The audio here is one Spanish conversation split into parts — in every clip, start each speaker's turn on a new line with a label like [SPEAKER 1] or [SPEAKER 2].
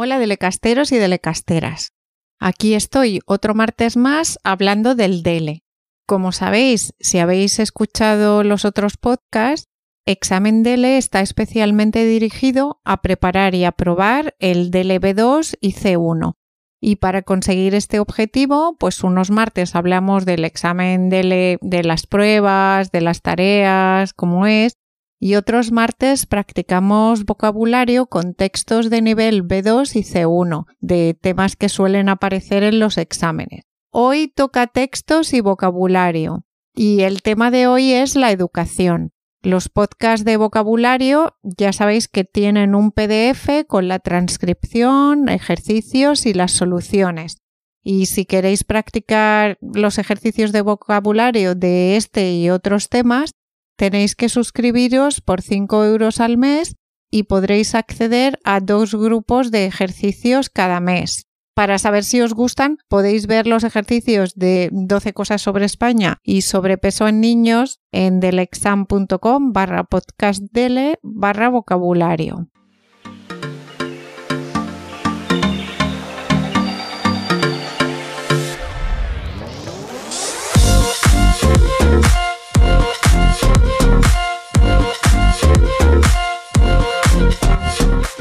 [SPEAKER 1] Hola delecasteros y delecasteras. Aquí estoy otro martes más hablando del DELE. Como sabéis, si habéis escuchado los otros podcasts, Examen DELE está especialmente dirigido a preparar y aprobar el DELE B2 y C1. Y para conseguir este objetivo, pues unos martes hablamos del examen DELE de las pruebas, de las tareas, cómo es, y otros martes practicamos vocabulario con textos de nivel B2 y C1, de temas que suelen aparecer en los exámenes. Hoy toca textos y vocabulario, y el tema de hoy es la educación. Los podcasts de vocabulario ya sabéis que tienen un PDF con la transcripción, ejercicios y las soluciones. Y si queréis practicar los ejercicios de vocabulario de este y otros temas, tenéis que suscribiros por 5 euros al mes y podréis acceder a dos grupos de ejercicios cada mes. Para saber si os gustan, podéis ver los ejercicios de 12 cosas sobre España y sobre peso en niños en delexam.com barra podcastdele barra vocabulario.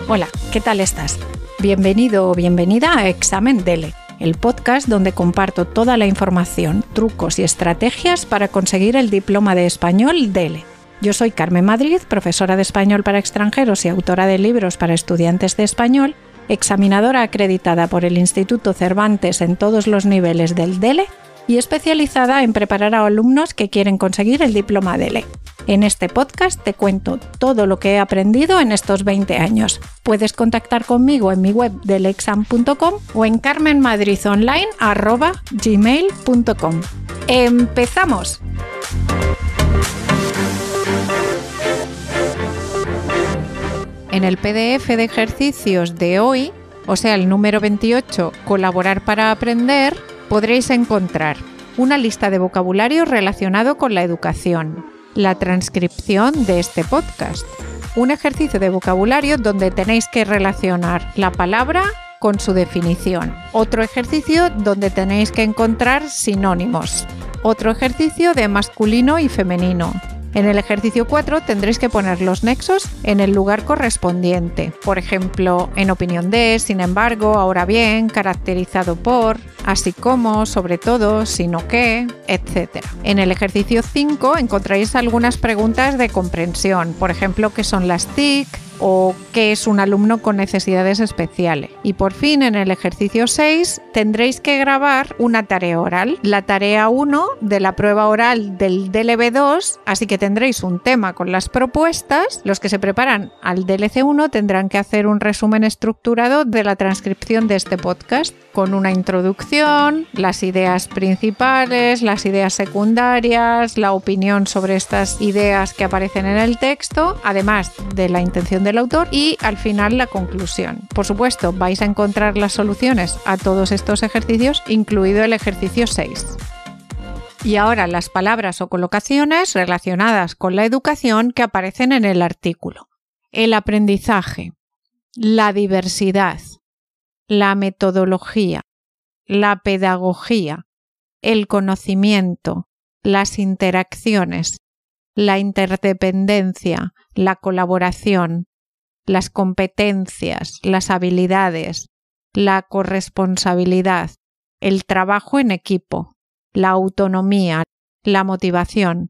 [SPEAKER 1] Hola, ¿qué tal estás? Bienvenido o bienvenida a Examen Dele, el podcast donde comparto toda la información, trucos y estrategias para conseguir el diploma de español Dele. Yo soy Carmen Madrid, profesora de español para extranjeros y autora de libros para estudiantes de español, examinadora acreditada por el Instituto Cervantes en todos los niveles del DELE y especializada en preparar a alumnos que quieren conseguir el diploma DELE. En este podcast te cuento todo lo que he aprendido en estos 20 años. Puedes contactar conmigo en mi web delexam.com o en carmenmadridonline.gmail.com. ¡Empezamos! En el PDF de ejercicios de hoy, o sea, el número 28, Colaborar para aprender, podréis encontrar una lista de vocabulario relacionado con la educación, la transcripción de este podcast. Un ejercicio de vocabulario donde tenéis que relacionar la palabra con su definición. Otro ejercicio donde tenéis que encontrar sinónimos. Otro ejercicio de masculino y femenino. En el ejercicio 4 tendréis que poner los nexos en el lugar correspondiente. Por ejemplo, en opinión de, sin embargo, ahora bien, caracterizado por, así como, sobre todo, sino que, etc. En el ejercicio 5 encontraréis algunas preguntas de comprensión, por ejemplo, qué son las TIC, o qué es un alumno con necesidades especiales. Y por fin, en el ejercicio 6 tendréis que grabar una tarea oral, la tarea 1 de la prueba oral del DLB2, así que tendréis un tema con las propuestas. Los que se preparan al DLC1 tendrán que hacer un resumen estructurado de la transcripción de este podcast, con una introducción, las ideas principales, las ideas secundarias, la opinión sobre estas ideas que aparecen en el texto, además de la intención del autor y al final la conclusión. Por supuesto, vais a encontrar las soluciones a todos estos ejercicios, incluido el ejercicio 6. Y ahora las palabras o colocaciones relacionadas con la educación que aparecen en el artículo. El aprendizaje, la diversidad, la metodología, la pedagogía, el conocimiento, las interacciones, la interdependencia, la colaboración, las competencias, las habilidades, la corresponsabilidad, el trabajo en equipo, la autonomía, la motivación,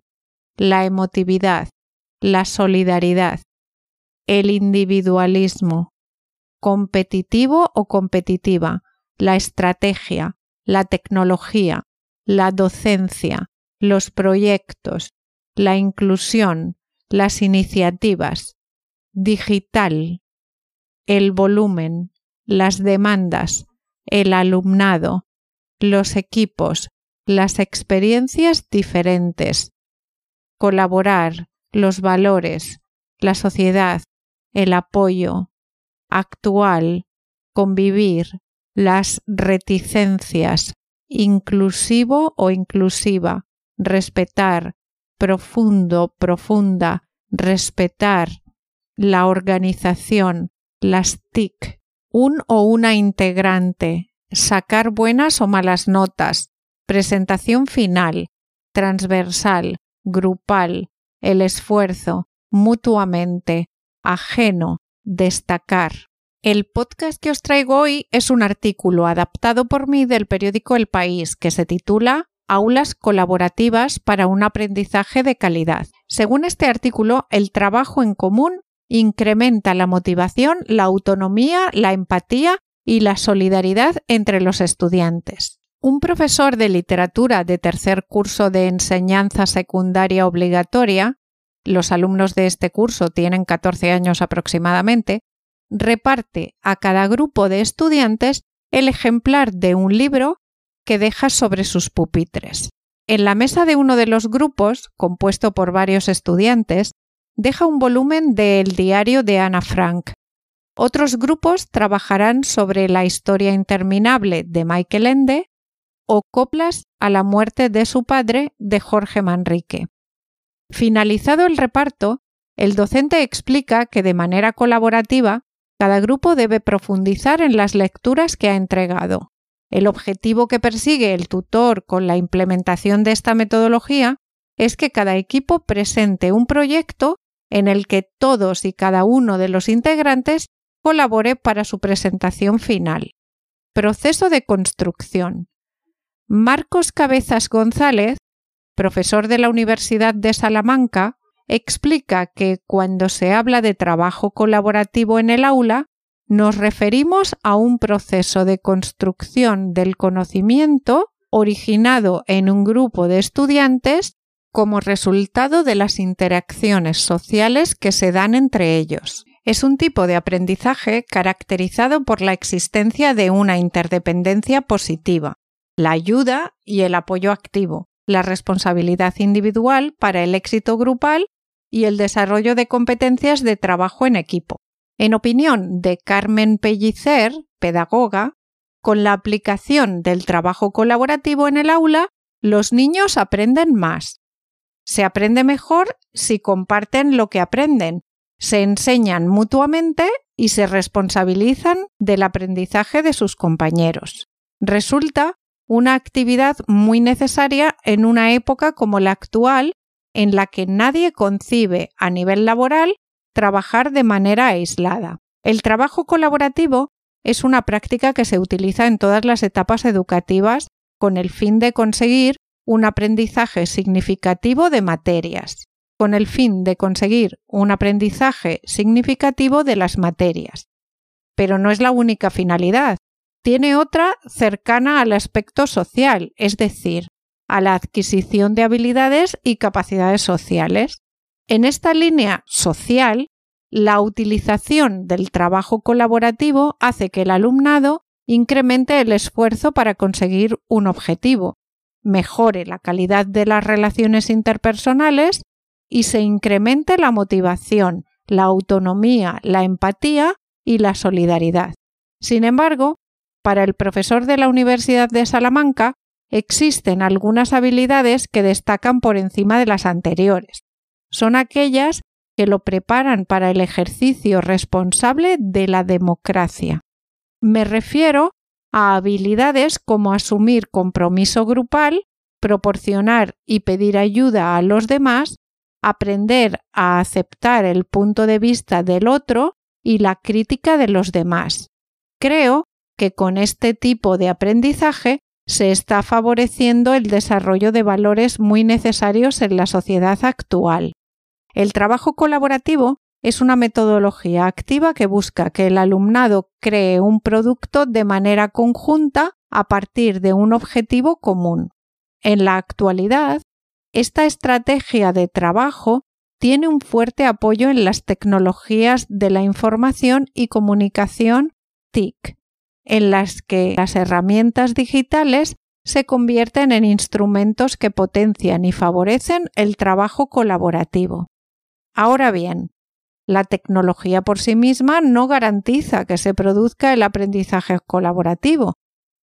[SPEAKER 1] la emotividad, la solidaridad, el individualismo, competitivo o competitiva, la estrategia, la tecnología, la docencia, los proyectos, la inclusión, las iniciativas, digital, el volumen, las demandas, el alumnado, los equipos, las experiencias diferentes, colaborar, los valores, la sociedad, el apoyo, actual, convivir, las reticencias, inclusivo o inclusiva, respetar, profundo, profunda, respetar, la organización, las TIC, un o una integrante, sacar buenas o malas notas, presentación final, transversal, grupal, el esfuerzo, mutuamente, ajeno, destacar. El podcast que os traigo hoy es un artículo adaptado por mí del periódico El País que se titula Aulas colaborativas para un aprendizaje de calidad. Según este artículo, el trabajo en común incrementa la motivación, la autonomía, la empatía y la solidaridad entre los estudiantes. Un profesor de literatura de tercer curso de enseñanza secundaria obligatoria, los alumnos de este curso tienen 14 años aproximadamente, reparte a cada grupo de estudiantes el ejemplar de un libro que deja sobre sus pupitres. En la mesa de uno de los grupos, compuesto por varios estudiantes, deja un volumen del diario de Ana Frank. Otros grupos trabajarán sobre la historia interminable de Michael Ende o coplas a la muerte de su padre de Jorge Manrique. Finalizado el reparto, el docente explica que de manera colaborativa cada grupo debe profundizar en las lecturas que ha entregado. El objetivo que persigue el tutor con la implementación de esta metodología es que cada equipo presente un proyecto en el que todos y cada uno de los integrantes colabore para su presentación final. Proceso de construcción. Marcos Cabezas González, profesor de la Universidad de Salamanca, explica que cuando se habla de trabajo colaborativo en el aula, nos referimos a un proceso de construcción del conocimiento originado en un grupo de estudiantes como resultado de las interacciones sociales que se dan entre ellos. Es un tipo de aprendizaje caracterizado por la existencia de una interdependencia positiva, la ayuda y el apoyo activo, la responsabilidad individual para el éxito grupal y el desarrollo de competencias de trabajo en equipo. En opinión de Carmen Pellicer, pedagoga, con la aplicación del trabajo colaborativo en el aula, los niños aprenden más, se aprende mejor si comparten lo que aprenden, se enseñan mutuamente y se responsabilizan del aprendizaje de sus compañeros. Resulta una actividad muy necesaria en una época como la actual, en la que nadie concibe a nivel laboral trabajar de manera aislada. El trabajo colaborativo es una práctica que se utiliza en todas las etapas educativas con el fin de conseguir un aprendizaje significativo de materias, con el fin de conseguir un aprendizaje significativo de las materias. Pero no es la única finalidad. Tiene otra cercana al aspecto social, es decir, a la adquisición de habilidades y capacidades sociales. En esta línea social, la utilización del trabajo colaborativo hace que el alumnado incremente el esfuerzo para conseguir un objetivo, mejore la calidad de las relaciones interpersonales y se incremente la motivación, la autonomía, la empatía y la solidaridad. Sin embargo, para el profesor de la Universidad de Salamanca existen algunas habilidades que destacan por encima de las anteriores. Son aquellas que lo preparan para el ejercicio responsable de la democracia. Me refiero a habilidades como asumir compromiso grupal, proporcionar y pedir ayuda a los demás, aprender a aceptar el punto de vista del otro y la crítica de los demás. Creo que con este tipo de aprendizaje se está favoreciendo el desarrollo de valores muy necesarios en la sociedad actual. El trabajo colaborativo es una metodología activa que busca que el alumnado cree un producto de manera conjunta a partir de un objetivo común. En la actualidad, esta estrategia de trabajo tiene un fuerte apoyo en las tecnologías de la información y comunicación TIC, en las que las herramientas digitales se convierten en instrumentos que potencian y favorecen el trabajo colaborativo. Ahora bien, la tecnología por sí misma no garantiza que se produzca el aprendizaje colaborativo,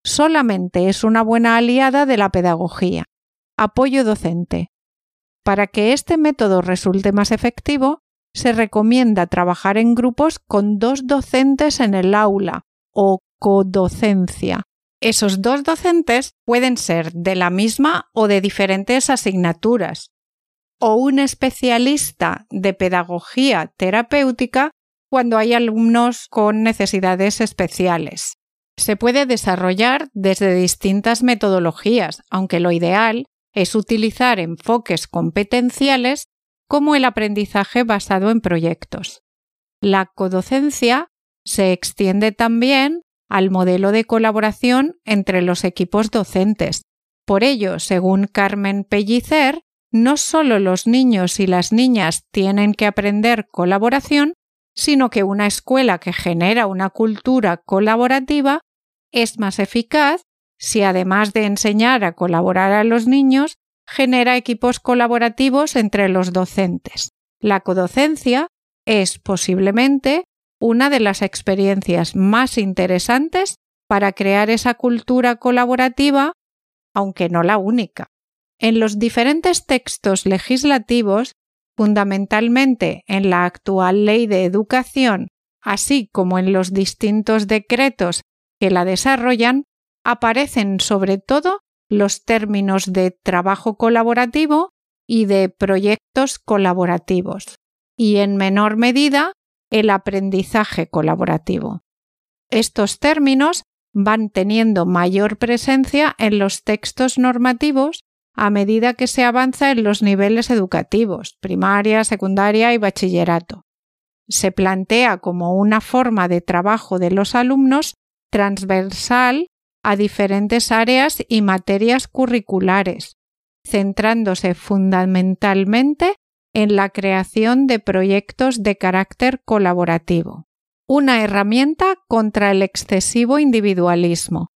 [SPEAKER 1] solamente es una buena aliada de la pedagogía. Apoyo docente. Para que este método resulte más efectivo, se recomienda trabajar en grupos con dos docentes en el aula o codocencia. Esos dos docentes pueden ser de la misma o de diferentes asignaturas, o un especialista de pedagogía terapéutica cuando hay alumnos con necesidades especiales. Se puede desarrollar desde distintas metodologías, aunque lo ideal es utilizar enfoques competenciales como el aprendizaje basado en proyectos. La codocencia se extiende también al modelo de colaboración entre los equipos docentes. Por ello, según Carmen Pellicer, no solo los niños y las niñas tienen que aprender colaboración, sino que una escuela que genera una cultura colaborativa es más eficaz si además de enseñar a colaborar a los niños, genera equipos colaborativos entre los docentes. La codocencia es posiblemente una de las experiencias más interesantes para crear esa cultura colaborativa, aunque no la única. En los diferentes textos legislativos, fundamentalmente en la actual Ley de Educación, así como en los distintos decretos que la desarrollan, aparecen sobre todo los términos de trabajo colaborativo y de proyectos colaborativos, y en menor medida el aprendizaje colaborativo. Estos términos van teniendo mayor presencia en los textos normativos a medida que se avanza en los niveles educativos, primaria, secundaria y bachillerato. Se plantea como una forma de trabajo de los alumnos transversal a diferentes áreas y materias curriculares, centrándose fundamentalmente en la creación de proyectos de carácter colaborativo. Una herramienta contra el excesivo individualismo.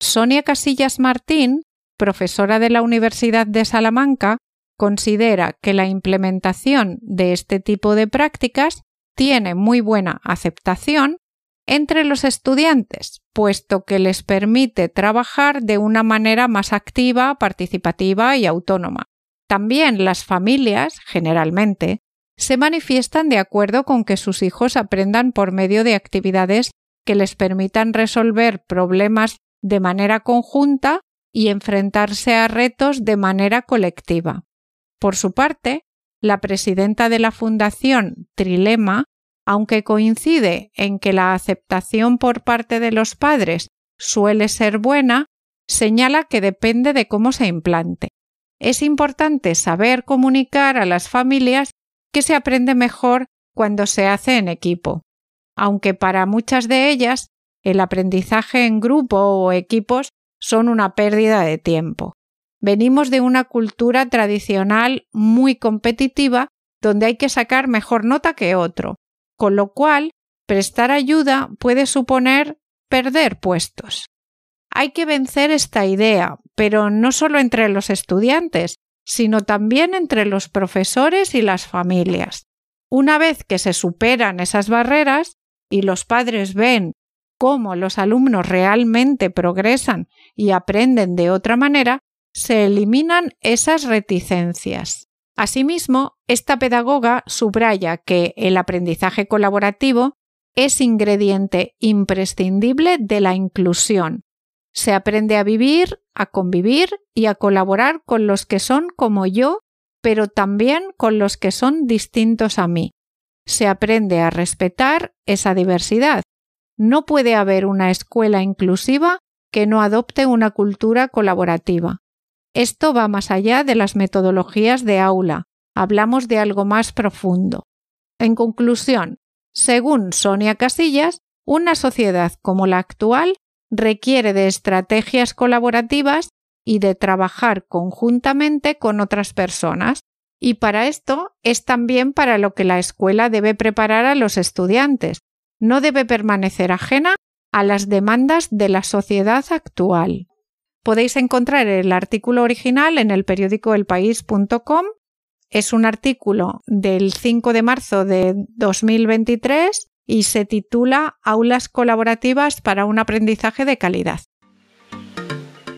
[SPEAKER 1] Sonia Casillas Martín, profesora de la Universidad de Salamanca, considera que la implementación de este tipo de prácticas tiene muy buena aceptación entre los estudiantes, puesto que les permite trabajar de una manera más activa, participativa y autónoma. También las familias, generalmente, se manifiestan de acuerdo con que sus hijos aprendan por medio de actividades que les permitan resolver problemas de manera conjunta y enfrentarse a retos de manera colectiva. Por su parte, la presidenta de la Fundación Trilema aunque coincide en que la aceptación por parte de los padres suele ser buena, señala que depende de cómo se implante. Es importante saber comunicar a las familias que se aprende mejor cuando se hace en equipo, aunque para muchas de ellas el aprendizaje en grupo o equipos son una pérdida de tiempo. Venimos de una cultura tradicional muy competitiva donde hay que sacar mejor nota que otro, con lo cual prestar ayuda puede suponer perder puestos. Hay que vencer esta idea, pero no solo entre los estudiantes, sino también entre los profesores y las familias. Una vez que se superan esas barreras y los padres ven cómo los alumnos realmente progresan y aprenden de otra manera, se eliminan esas reticencias. Asimismo, esta pedagoga subraya que el aprendizaje colaborativo es ingrediente imprescindible de la inclusión. Se aprende a vivir, a convivir y a colaborar con los que son como yo, pero también con los que son distintos a mí. Se aprende a respetar esa diversidad. No puede haber una escuela inclusiva que no adopte una cultura colaborativa. Esto va más allá de las metodologías de aula, hablamos de algo más profundo. En conclusión, según Sonia Casillas, una sociedad como la actual requiere de estrategias colaborativas y de trabajar conjuntamente con otras personas, y para esto es también para lo que la escuela debe preparar a los estudiantes. No debe permanecer ajena a las demandas de la sociedad actual. Podéis encontrar el artículo original en el periódico elpaís.com. Es un artículo del 5 de marzo de 2023 y se titula Aulas colaborativas para un aprendizaje de calidad.